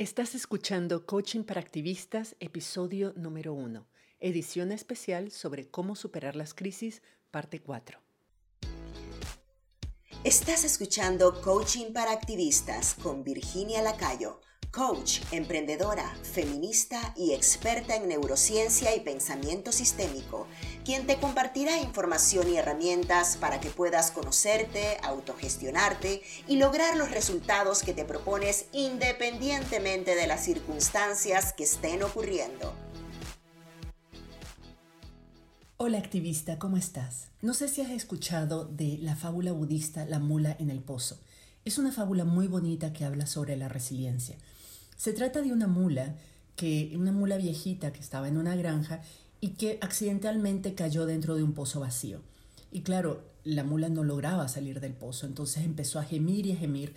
Estás escuchando Coaching para Activistas, episodio número 1, edición especial sobre cómo superar las crisis, parte 4. Estás escuchando Coaching para Activistas con Virginia Lacayo coach, emprendedora, feminista y experta en neurociencia y pensamiento sistémico, quien te compartirá información y herramientas para que puedas conocerte, autogestionarte y lograr los resultados que te propones independientemente de las circunstancias que estén ocurriendo. Hola activista, ¿cómo estás? No sé si has escuchado de la fábula budista La mula en el pozo. Es una fábula muy bonita que habla sobre la resiliencia. Se trata de una mula, que, una mula viejita que estaba en una granja y que accidentalmente cayó dentro de un pozo vacío. Y claro, la mula no lograba salir del pozo, entonces empezó a gemir y a gemir.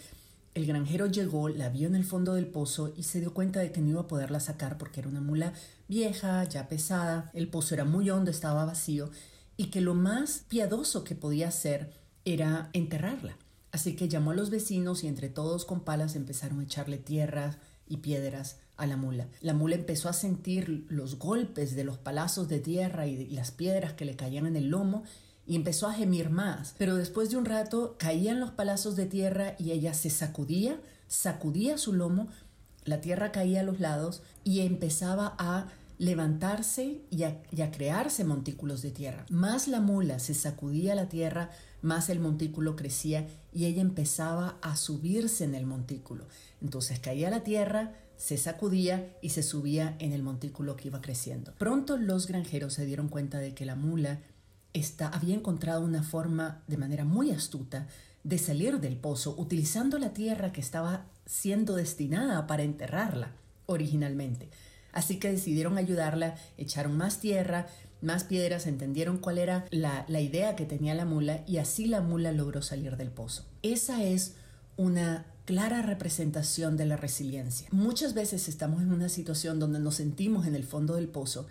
El granjero llegó, la vio en el fondo del pozo y se dio cuenta de que no iba a poderla sacar porque era una mula vieja, ya pesada, el pozo era muy hondo, estaba vacío y que lo más piadoso que podía hacer era enterrarla. Así que llamó a los vecinos y entre todos con palas empezaron a echarle tierra, y piedras a la mula. La mula empezó a sentir los golpes de los palazos de tierra y, las piedras que le caían en el lomo y empezó a gemir más. Pero después de un rato caían los palazos de tierra y ella se sacudía, sacudía su lomo, la tierra caía a los lados y empezaba a levantarse y a, y a, crearse montículos de tierra. Más la mula se sacudía la tierra, más el montículo crecía y ella empezaba a subirse en el montículo. Entonces caía la tierra, se sacudía y se subía en el montículo que iba creciendo. Pronto los granjeros se dieron cuenta de que la mula había encontrado una forma de manera muy astuta de salir del pozo utilizando la tierra que estaba siendo destinada para enterrarla originalmente. Así que decidieron ayudarla, echaron más tierra, más piedras, entendieron cuál era la, la idea que tenía la mula y así la mula logró salir del pozo. Esa es una clara representación de la resiliencia. Muchas veces estamos en una situación donde nos sentimos en el fondo del pozo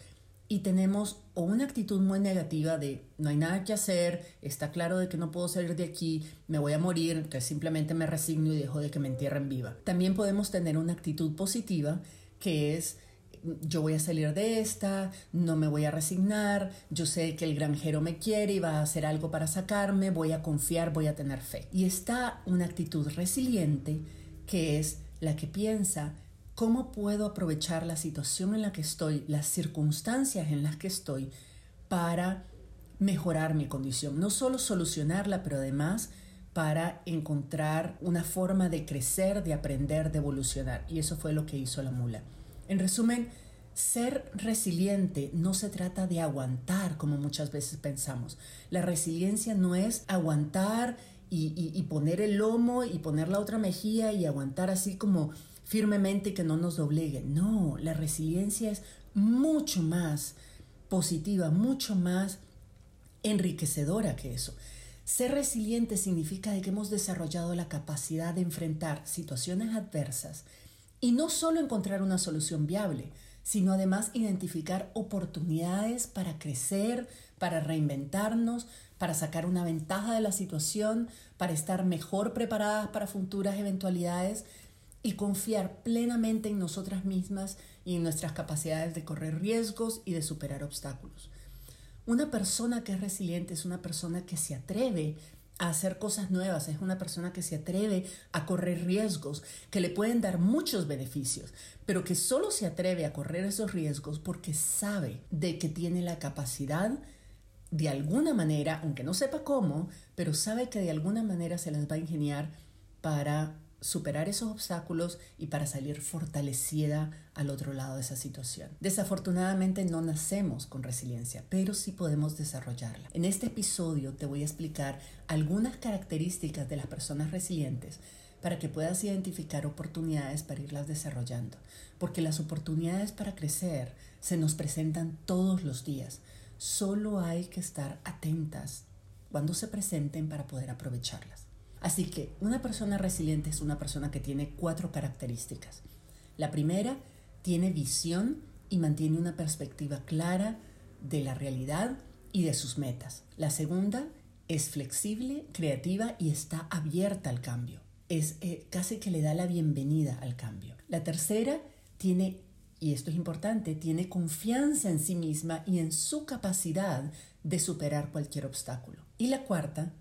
y tenemos o una actitud muy negativa de no hay nada que hacer, está claro de que no puedo salir de aquí, me voy a morir, que simplemente me resigno y dejo de que me entierren viva. También podemos tener una actitud positiva que es yo voy a salir de esta, no me voy a resignar, yo sé que el granjero me quiere y va a hacer algo para sacarme, voy a confiar, voy a tener fe. Y está una actitud resiliente que es la que piensa cómo puedo aprovechar la situación en la que estoy, las circunstancias en las que estoy para mejorar mi condición, no solo solucionarla, pero además para encontrar una forma de crecer, de aprender, de evolucionar. Y eso fue lo que hizo la mula. En resumen, ser resiliente no se trata de aguantar como muchas veces pensamos. La resiliencia no es aguantar y, poner el lomo y poner la otra mejilla y aguantar así como firmemente que no nos doblegue. No, la resiliencia es mucho más positiva, mucho más enriquecedora que eso. Ser resiliente significa que hemos desarrollado la capacidad de enfrentar situaciones adversas y no solo encontrar una solución viable, sino además identificar oportunidades para crecer, para reinventarnos, para sacar una ventaja de la situación, para estar mejor preparadas para futuras eventualidades y confiar plenamente en nosotras mismas y en nuestras capacidades de correr riesgos y de superar obstáculos. Una persona que es resiliente es una persona que se atreve a hacer cosas nuevas, es una persona que se atreve a correr riesgos, que le pueden dar muchos beneficios, pero que solo se atreve a correr esos riesgos porque sabe de que tiene la capacidad de alguna manera, aunque no sepa cómo, pero sabe que de alguna manera se las va a ingeniar para superar esos obstáculos y para salir fortalecida al otro lado de esa situación. Desafortunadamente no nacemos con resiliencia, pero sí podemos desarrollarla. En este episodio te voy a explicar algunas características de las personas resilientes para que puedas identificar oportunidades para irlas desarrollando, porque las oportunidades para crecer se nos presentan todos los días. Solo hay que estar atentas cuando se presenten para poder aprovecharlas. Así que una persona resiliente es una persona que tiene cuatro características. La primera, tiene visión y mantiene una perspectiva clara de la realidad y de sus metas. La segunda, es flexible, creativa y está abierta al cambio. Es eh, casi que le da la bienvenida al cambio. La tercera tiene, y esto es importante, tiene confianza en sí misma y en su capacidad de superar cualquier obstáculo. Y la cuarta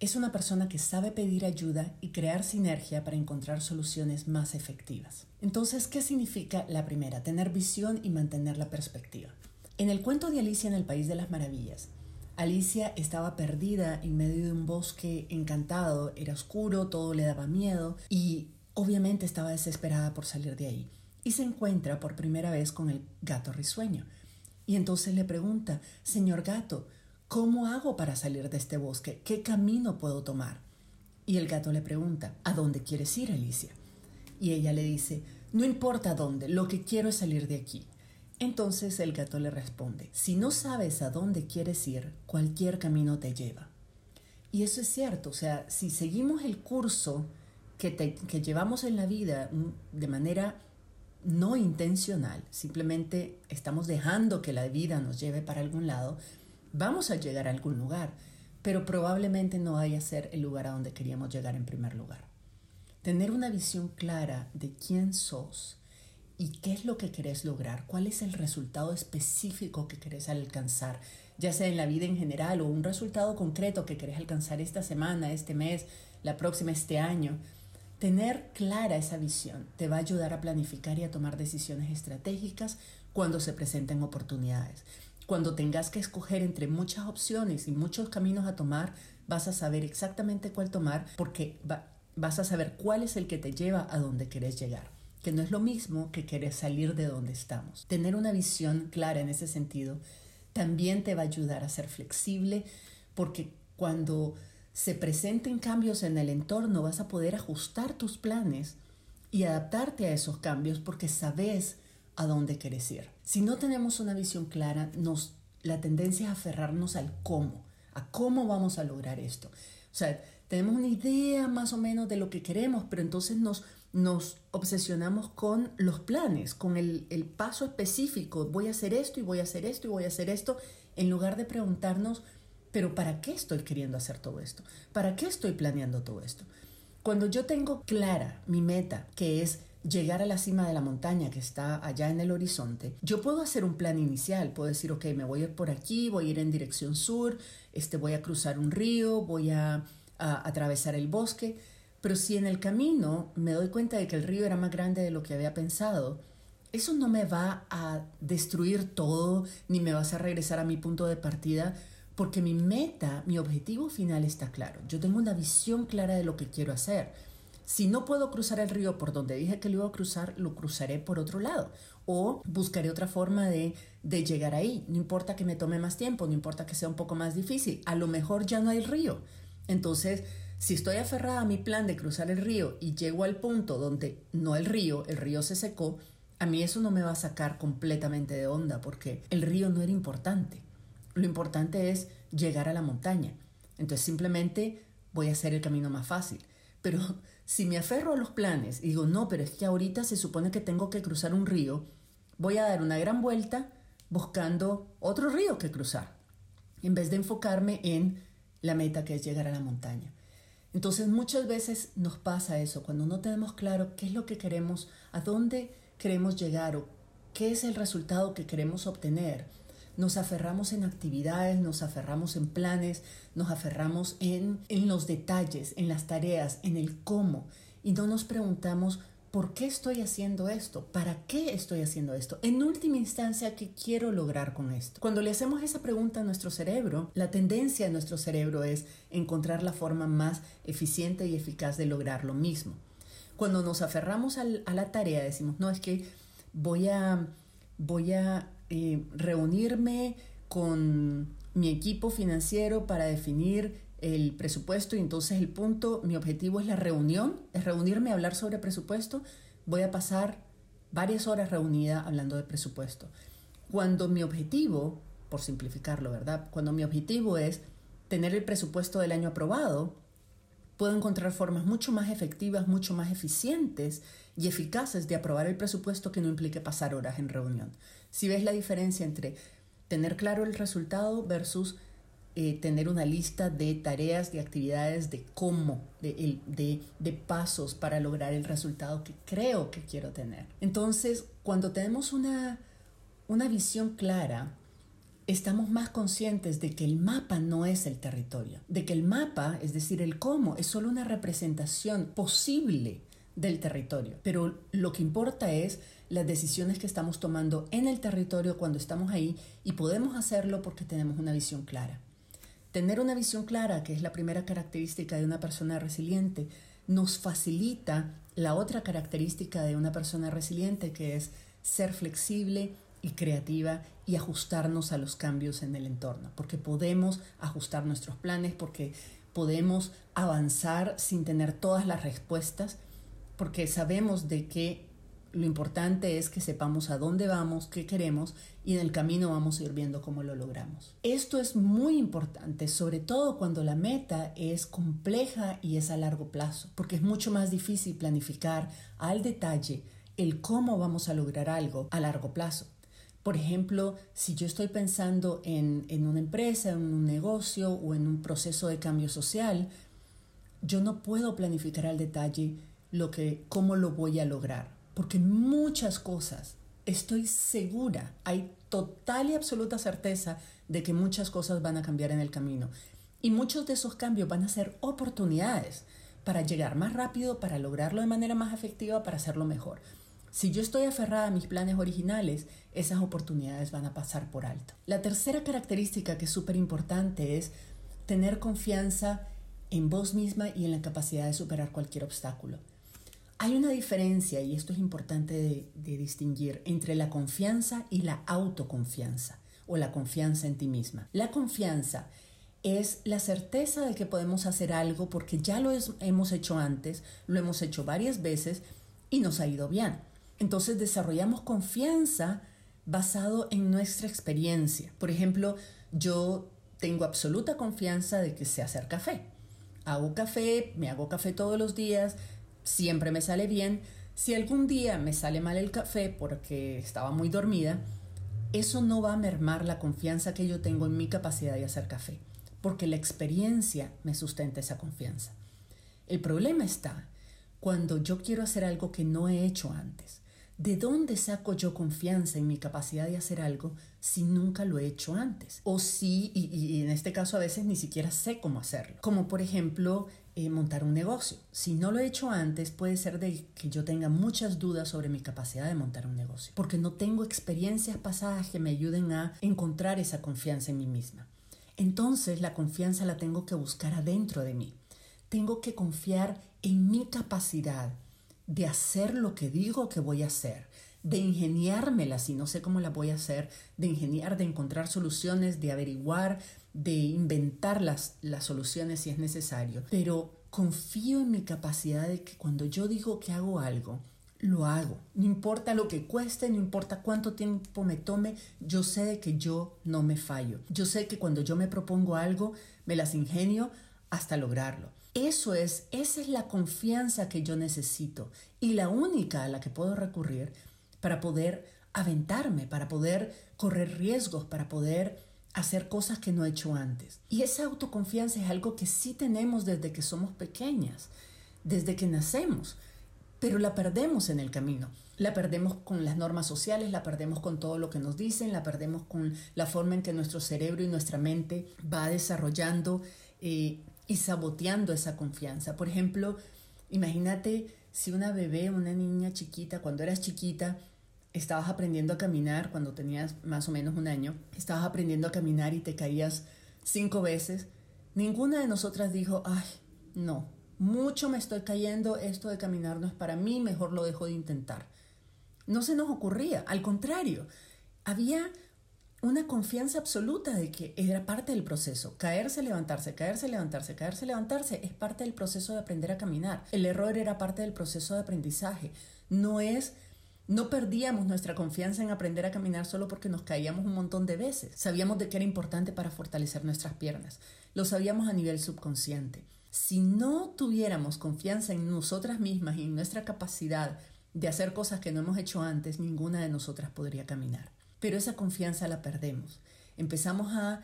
es una persona que sabe pedir ayuda y crear sinergia para encontrar soluciones más efectivas. Entonces, ¿qué significa la primera? Tener visión y mantener la perspectiva. En el cuento de Alicia en el País de las Maravillas, Alicia estaba perdida en medio de un bosque encantado, era oscuro, todo le daba miedo y obviamente estaba desesperada por salir de ahí. Y se encuentra por primera vez con el gato risueño. Y entonces le pregunta, Señor gato, ¿Cómo hago para salir de este bosque? ¿Qué camino puedo tomar? Y el gato le pregunta, ¿a dónde quieres ir, Alicia? Y ella le dice, no importa dónde, lo que quiero es salir de aquí. Entonces el gato le responde, si no sabes a dónde quieres ir, cualquier camino te lleva. Y eso es cierto, o sea, si seguimos el curso que, que llevamos en la vida mm, de manera no intencional, simplemente estamos dejando que la vida nos lleve para algún lado, vamos a llegar a algún lugar, pero probablemente no vaya a ser el lugar a donde queríamos llegar en primer lugar. Tener una visión clara de quién sos y qué es lo que querés lograr, cuál es el resultado específico que querés alcanzar, ya sea en la vida en general o un resultado concreto que querés alcanzar esta semana, este mes, la próxima, este año. Tener clara esa visión te va a ayudar a planificar y a tomar decisiones estratégicas cuando se presenten oportunidades. Cuando tengas que escoger entre muchas opciones y muchos caminos a tomar, vas a saber exactamente cuál tomar porque vas a saber cuál es el que te lleva a donde querés llegar que no es lo mismo que querer salir de donde estamos. Tener una visión clara en ese sentido también te va a ayudar a ser flexible porque cuando se presenten cambios en el entorno vas a poder ajustar tus planes y adaptarte a esos cambios porque sabes a dónde quieres ir. Si no tenemos una visión clara, nos, la tendencia es aferrarnos al cómo, a cómo vamos a lograr esto. O sea, tenemos una idea más o menos de lo que queremos, pero entonces nos, nos obsesionamos con los planes, con el, el paso específico. Voy a hacer esto y voy a hacer esto y voy a hacer esto, en lugar de preguntarnos, pero ¿para qué estoy queriendo hacer todo esto? ¿Para qué estoy planeando todo esto? Cuando yo tengo clara mi meta, que es llegar a la cima de la montaña que está allá en el horizonte, yo puedo hacer un plan inicial, puedo decir, ok, me voy a ir por aquí, voy a ir en dirección sur, este, voy a cruzar un río, voy a, atravesar el bosque, pero si en el camino me doy cuenta de que el río era más grande de lo que había pensado, eso no me va a destruir todo, ni me va a regresar a mi punto de partida, porque mi meta, mi objetivo final está claro. Yo tengo una visión clara de lo que quiero hacer. Si no puedo cruzar el río por donde dije que lo iba a cruzar, lo cruzaré por otro lado. O buscaré otra forma de, de llegar ahí. No importa que me tome más tiempo, no importa que sea un poco más difícil. A lo mejor ya no hay río. Entonces, si estoy aferrada a mi plan de cruzar el río y llego al punto donde no el río, el río se secó, a mí eso no me va a sacar completamente de onda porque el río no era importante. Lo importante es llegar a la montaña. Entonces simplemente voy a hacer el camino más fácil. Pero si me aferro a los planes y digo, no, pero es que ahorita se supone que tengo que cruzar un río, voy a dar una gran vuelta buscando otro río que cruzar, en vez de enfocarme en la meta que es llegar a la montaña. Entonces muchas veces nos pasa eso, cuando no tenemos claro qué es lo que queremos, a dónde queremos llegar o qué es el resultado que queremos obtener, nos aferramos en actividades, nos aferramos en planes, nos aferramos en, en los detalles, en las tareas, en el cómo, y no nos preguntamos ¿Por qué estoy haciendo esto? ¿Para qué estoy haciendo esto? En última instancia, ¿qué quiero lograr con esto? Cuando le hacemos esa pregunta a nuestro cerebro, la tendencia de nuestro cerebro es encontrar la forma más eficiente y eficaz de lograr lo mismo. Cuando nos aferramos a la tarea, decimos, no, es que voy a, voy a eh, reunirme con mi equipo financiero para definir el presupuesto y entonces el punto, mi objetivo es la reunión, es reunirme a hablar sobre presupuesto, voy a pasar varias horas reunida hablando de presupuesto. Cuando mi objetivo, por simplificarlo, ¿verdad? Cuando mi objetivo es tener el presupuesto del año aprobado, puedo encontrar formas mucho más efectivas, mucho más eficientes y eficaces de aprobar el presupuesto que no implique pasar horas en reunión. Si ves la diferencia entre tener claro el resultado versus eh, tener una lista de tareas, de actividades, de cómo, de, pasos para lograr el resultado que creo que quiero tener. Entonces, cuando tenemos una, una visión clara, estamos más conscientes de que el mapa no es el territorio, de que el mapa, es decir, el cómo, es solo una representación posible del territorio. Pero lo que importa es las decisiones que estamos tomando en el territorio cuando estamos ahí y podemos hacerlo porque tenemos una visión clara. Tener una visión clara, que es la primera característica de una persona resiliente, nos facilita la otra característica de una persona resiliente, que es ser flexible y creativa y ajustarnos a los cambios en el entorno, porque podemos ajustar nuestros planes, porque podemos avanzar sin tener todas las respuestas, porque sabemos de que lo importante es que sepamos a dónde vamos, qué queremos y en el camino vamos a ir viendo cómo lo logramos. Esto es muy importante, sobre todo cuando la meta es compleja y es a largo plazo, porque es mucho más difícil planificar al detalle el cómo vamos a lograr algo a largo plazo. Por ejemplo, si yo estoy pensando en, en una empresa, en un negocio o en un proceso de cambio social, yo no puedo planificar al detalle lo que, cómo lo voy a lograr porque muchas cosas, estoy segura, hay total y absoluta certeza de que muchas cosas van a cambiar en el camino. Y muchos de esos cambios van a ser oportunidades para llegar más rápido, para lograrlo de manera más efectiva, para hacerlo mejor. Si yo estoy aferrada a mis planes originales, esas oportunidades van a pasar por alto. La tercera característica que es súper importante es tener confianza en vos misma y en la capacidad de superar cualquier obstáculo. Hay una diferencia, y esto es importante de, distinguir, entre la confianza y la autoconfianza, o la confianza en ti misma. La confianza es la certeza de que podemos hacer algo porque ya lo hemos hecho antes, lo hemos hecho varias veces y nos ha ido bien. Entonces desarrollamos confianza basado en nuestra experiencia. Por ejemplo, yo tengo absoluta confianza de que sé hacer café. Hago café, me hago café todos los días, siempre me sale bien. Si algún día me sale mal el café porque estaba muy dormida, eso no va a mermar la confianza que yo tengo en mi capacidad de hacer café, porque la experiencia me sustenta esa confianza. El problema está cuando yo quiero hacer algo que no he hecho antes. ¿De dónde saco yo confianza en mi capacidad de hacer algo si nunca lo he hecho antes? O si, y, y en este caso a veces ni siquiera sé cómo hacerlo. Como por ejemplo eh, montar un negocio. Si no lo he hecho antes, puede ser de que yo tenga muchas dudas sobre mi capacidad de montar un negocio, porque no tengo experiencias pasadas que me ayuden a encontrar esa confianza en mí misma. Entonces la confianza la tengo que buscar adentro de mí. Tengo que confiar en mi capacidad de hacer lo que digo que voy a hacer, de ingeniármela si no sé cómo la voy a hacer, de ingeniar, de encontrar soluciones, de averiguar, de inventar las, las soluciones si es necesario, pero confío en mi capacidad de que cuando yo digo que hago algo, lo hago. No importa lo que cueste, no importa cuánto tiempo me tome, yo sé que yo no me fallo. Yo sé que cuando yo me propongo algo, me las ingenio hasta lograrlo. Eso es, esa es la confianza que yo necesito y la única a la que puedo recurrir para poder aventarme, para poder correr riesgos, para poder hacer cosas que no he hecho antes. Y esa autoconfianza es algo que sí tenemos desde que somos pequeñas, desde que nacemos, pero la perdemos en el camino. La perdemos con las normas sociales, la perdemos con todo lo que nos dicen, la perdemos con la forma en que nuestro cerebro y nuestra mente va desarrollando eh, y saboteando esa confianza. Por ejemplo, imagínate si una bebé, una niña chiquita, cuando eras chiquita, estabas aprendiendo a caminar cuando tenías más o menos un año, estabas aprendiendo a caminar y te caías cinco veces, ninguna de nosotras dijo, ay, no, mucho me estoy cayendo, esto de caminar no es para mí, mejor lo dejo de intentar. No se nos ocurría, al contrario, había una confianza absoluta de que era parte del proceso. Caerse, levantarse, caerse, levantarse, caerse, levantarse es parte del proceso de aprender a caminar. El error era parte del proceso de aprendizaje. No es no perdíamos nuestra confianza en aprender a caminar solo porque nos caíamos un montón de veces. Sabíamos de que era importante para fortalecer nuestras piernas. Lo sabíamos a nivel subconsciente. Si no tuviéramos confianza en nosotras mismas y en nuestra capacidad de hacer cosas que no hemos hecho antes, ninguna de nosotras podría caminar. Pero esa confianza la perdemos. Empezamos a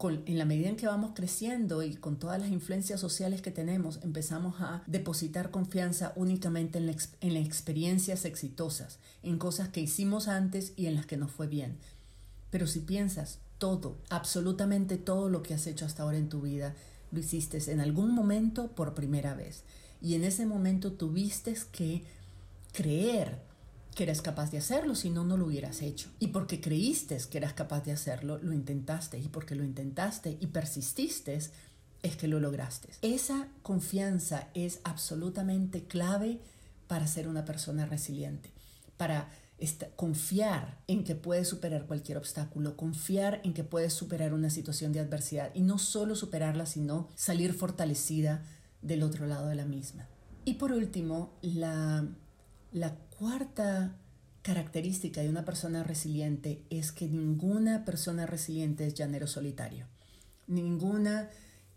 en la medida en que vamos creciendo y con todas las influencias sociales que tenemos, empezamos a depositar confianza únicamente en, en las experiencias exitosas, en cosas que hicimos antes y en las que nos fue bien. Pero si piensas todo, absolutamente todo lo que has hecho hasta ahora en tu vida, lo hiciste en algún momento por primera vez. Y en ese momento tuviste que creer que eras capaz de hacerlo, si no, no lo hubieras hecho. Y porque creíste que eras capaz de hacerlo, lo intentaste. Y porque lo intentaste y persististe, es que lo lograste. Esa confianza es absolutamente clave para ser una persona resiliente, para confiar en que puedes superar cualquier obstáculo, confiar en que puedes superar una situación de adversidad y no solo superarla, sino salir fortalecida del otro lado de la misma. Y por último, la, la cuarta característica de una persona resiliente es que ninguna persona resiliente es llanero solitario. Ninguna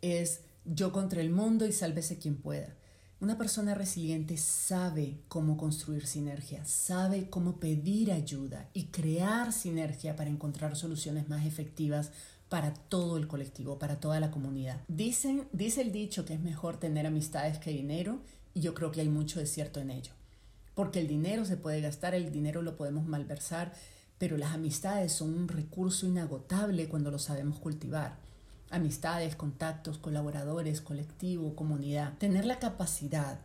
es yo contra el mundo y sálvese quien pueda. Una persona resiliente sabe cómo construir sinergia, sabe cómo pedir ayuda y crear sinergia para encontrar soluciones más efectivas para todo el colectivo, para toda la comunidad. Dicen, dice el dicho que es mejor tener amistades que dinero y yo creo que hay mucho de cierto en ello porque el dinero se puede gastar, el dinero lo podemos malversar, pero las amistades son un recurso inagotable cuando lo sabemos cultivar. Amistades, contactos, colaboradores, colectivo, comunidad. Tener la capacidad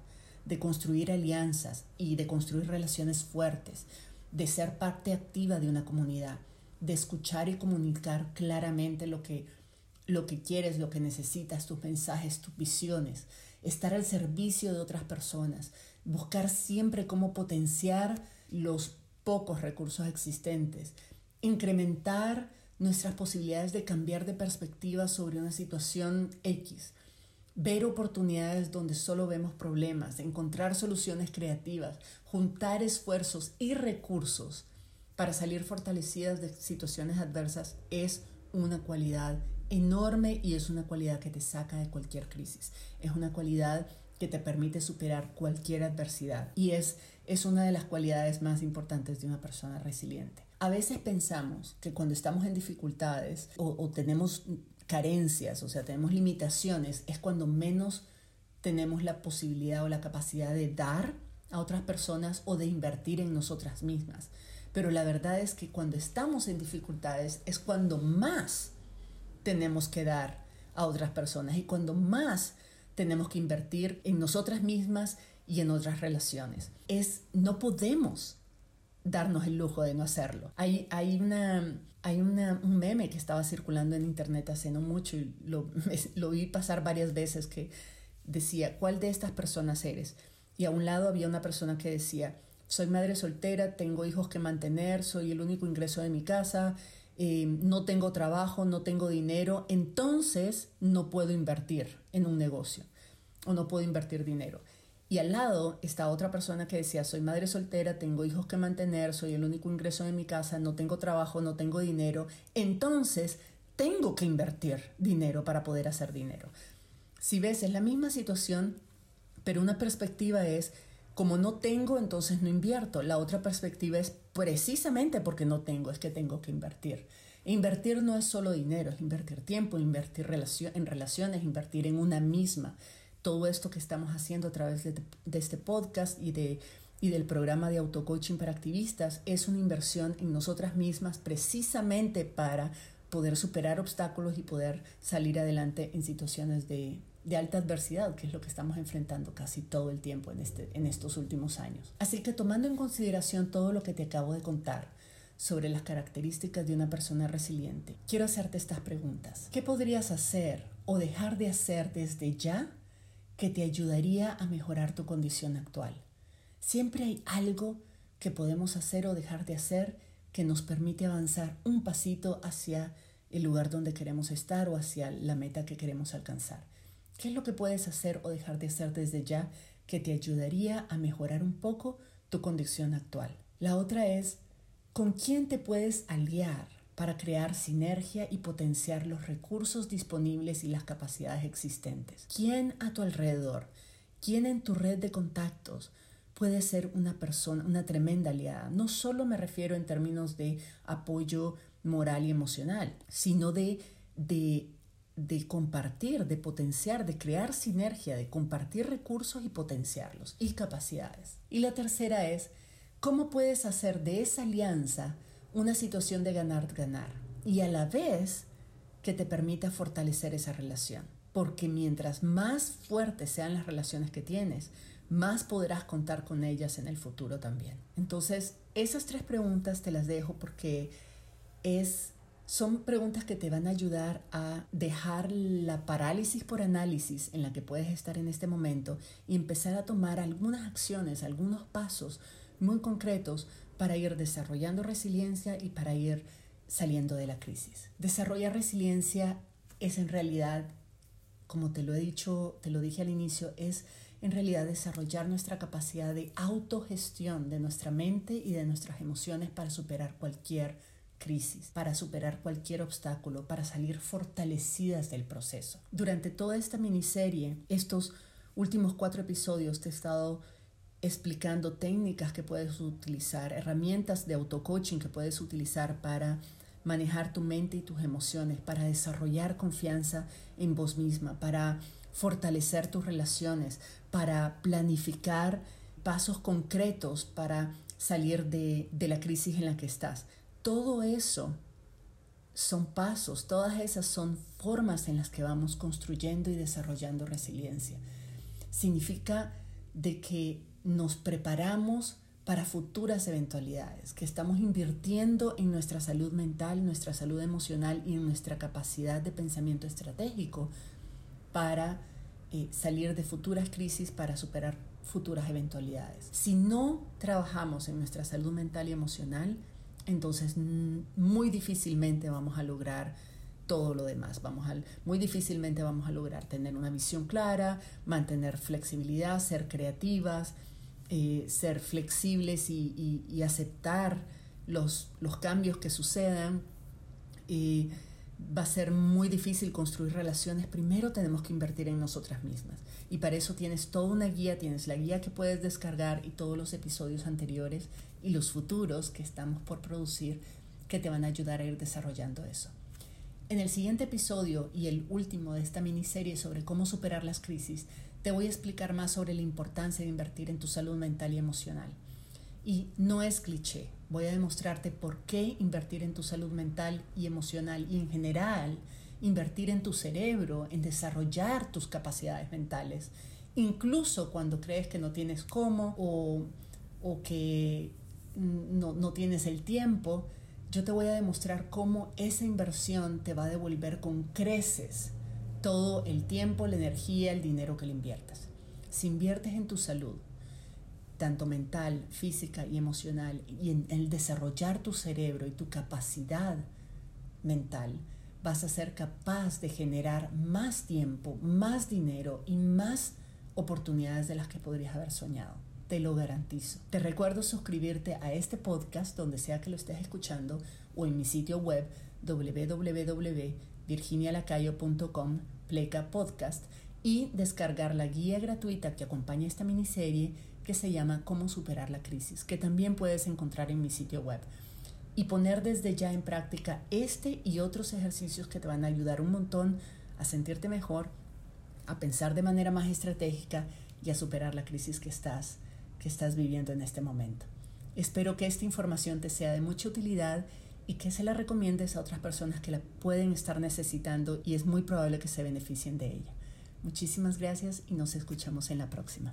de construir alianzas y de construir relaciones fuertes, de ser parte activa de una comunidad, de escuchar y comunicar claramente lo que, lo que quieres, lo que necesitas, tus mensajes, tus visiones, estar al servicio de otras personas, buscar siempre cómo potenciar los pocos recursos existentes, incrementar nuestras posibilidades de cambiar de perspectiva sobre una situación X, ver oportunidades donde solo vemos problemas, encontrar soluciones creativas, juntar esfuerzos y recursos para salir fortalecidas de situaciones adversas es una cualidad enorme y es una cualidad que te saca de cualquier crisis. Es una cualidad que te permite superar cualquier adversidad y es, es una de las cualidades más importantes de una persona resiliente. A veces pensamos que cuando estamos en dificultades o, o tenemos carencias, o sea, tenemos limitaciones, es cuando menos tenemos la posibilidad o la capacidad de dar a otras personas o de invertir en nosotras mismas. Pero la verdad es que cuando estamos en dificultades es cuando más tenemos que dar a otras personas y cuando más tenemos que invertir en nosotras mismas y en otras relaciones. Es, no podemos darnos el lujo de no hacerlo. Hay, hay, una, hay una, un meme que estaba circulando en internet hace no mucho y lo, vi pasar varias veces que decía, ¿cuál de estas personas eres? Y a un lado había una persona que decía, soy madre soltera, tengo hijos que mantener, soy el único ingreso de mi casa, eh, no tengo trabajo, no tengo dinero, entonces no puedo invertir en un negocio o no puedo invertir dinero. Y al lado está otra persona que decía, soy madre soltera, tengo hijos que mantener, soy el único ingreso de mi casa, no tengo trabajo, no tengo dinero, entonces tengo que invertir dinero para poder hacer dinero. Si ves, es la misma situación, pero una perspectiva es, como no tengo, entonces no invierto. La otra perspectiva es precisamente porque no tengo, es que tengo que invertir. invertir no es solo dinero, es invertir tiempo, invertir en relaciones, invertir en una misma. Todo esto que estamos haciendo a través de, este podcast y, de, y del programa de autocoaching para activistas es una inversión en nosotras mismas precisamente para poder superar obstáculos y poder salir adelante en situaciones de, de alta adversidad, que es lo que estamos enfrentando casi todo el tiempo en, este, en estos últimos años. Así que tomando en consideración todo lo que te acabo de contar sobre las características de una persona resiliente, quiero hacerte estas preguntas. ¿Qué podrías hacer o dejar de hacer desde ya que te ayudaría a mejorar tu condición actual? Siempre hay algo que podemos hacer o dejar de hacer que nos permite avanzar un pasito hacia el lugar donde queremos estar o hacia la meta que queremos alcanzar. ¿Qué es lo que puedes hacer o dejar de hacer desde ya que te ayudaría a mejorar un poco tu condición actual? La otra es, ¿con quién te puedes aliar para crear sinergia y potenciar los recursos disponibles y las capacidades existentes? ¿Quién a tu alrededor? ¿Quién en tu red de contactos puede ser una persona, una tremenda aliada? No solo me refiero en términos de apoyo moral y emocional, sino de de, de compartir, de potenciar, de crear sinergia, de compartir recursos y potenciarlos y capacidades. Y la tercera es, ¿cómo puedes hacer de esa alianza una situación de ganar-ganar y a la vez que te permita fortalecer esa relación? Porque mientras más fuertes sean las relaciones que tienes, más podrás contar con ellas en el futuro también. Entonces, esas tres preguntas te las dejo porque es, son preguntas que te van a ayudar a dejar la parálisis por análisis en la que puedes estar en este momento y empezar a tomar algunas acciones, algunos pasos muy concretos para ir desarrollando resiliencia y para ir saliendo de la crisis. Desarrollar resiliencia es en realidad, como te lo he dicho, te lo dije al inicio, es en realidad desarrollar nuestra capacidad de autogestión de nuestra mente y de nuestras emociones para superar cualquier crisis, para superar cualquier obstáculo, para salir fortalecidas del proceso. Durante toda esta miniserie, estos últimos cuatro episodios te he estado explicando técnicas que puedes utilizar, herramientas de auto-coaching que puedes utilizar para manejar tu mente y tus emociones, para desarrollar confianza en vos misma, para fortalecer tus relaciones, para planificar pasos concretos para salir de, la crisis en la que estás. Todo eso son pasos, todas esas son formas en las que vamos construyendo y desarrollando resiliencia. Significa de que nos preparamos para futuras eventualidades, que estamos invirtiendo en nuestra salud mental, nuestra salud emocional y en nuestra capacidad de pensamiento estratégico para eh, salir de futuras crisis, para superar futuras eventualidades. Si no trabajamos en nuestra salud mental y emocional, entonces muy difícilmente vamos a lograr todo lo demás. Vamos a, muy difícilmente vamos a lograr tener una visión clara, mantener flexibilidad, ser creativas, eh, ser flexibles y, aceptar los, los, cambios que sucedan. Eh, va a ser muy difícil construir relaciones, primero tenemos que invertir en nosotras mismas. Y para eso tienes toda una guía, tienes la guía que puedes descargar y todos los episodios anteriores y los futuros que estamos por producir que te van a ayudar a ir desarrollando eso. En el siguiente episodio y el último de esta miniserie sobre cómo superar las crisis, te voy a explicar más sobre la importancia de invertir en tu salud mental y emocional. Y no es cliché, voy a demostrarte por qué invertir en tu salud mental y emocional y en general invertir en tu cerebro, en desarrollar tus capacidades mentales, incluso cuando crees que no tienes cómo o, o que no, no tienes el tiempo, yo te voy a demostrar cómo esa inversión te va a devolver con creces todo el tiempo, la energía, el dinero que le inviertas. Si inviertes en tu salud, tanto mental, física y emocional, y en el desarrollar tu cerebro y tu capacidad mental, vas a ser capaz de generar más tiempo, más dinero y más oportunidades de las que podrías haber soñado. Te lo garantizo. Te recuerdo suscribirte a este podcast donde sea que lo estés escuchando o en mi sitio web www.virginialacayo.com pleca podcast y descargar la guía gratuita que acompaña esta miniserie que se llama Cómo superar la crisis, que también puedes encontrar en mi sitio web. Y poner desde ya en práctica este y otros ejercicios que te van a ayudar un montón a sentirte mejor, a pensar de manera más estratégica y a superar la crisis que estás, que estás viviendo en este momento. Espero que esta información te sea de mucha utilidad y que se la recomiendes a otras personas que la pueden estar necesitando y es muy probable que se beneficien de ella. Muchísimas gracias y nos escuchamos en la próxima.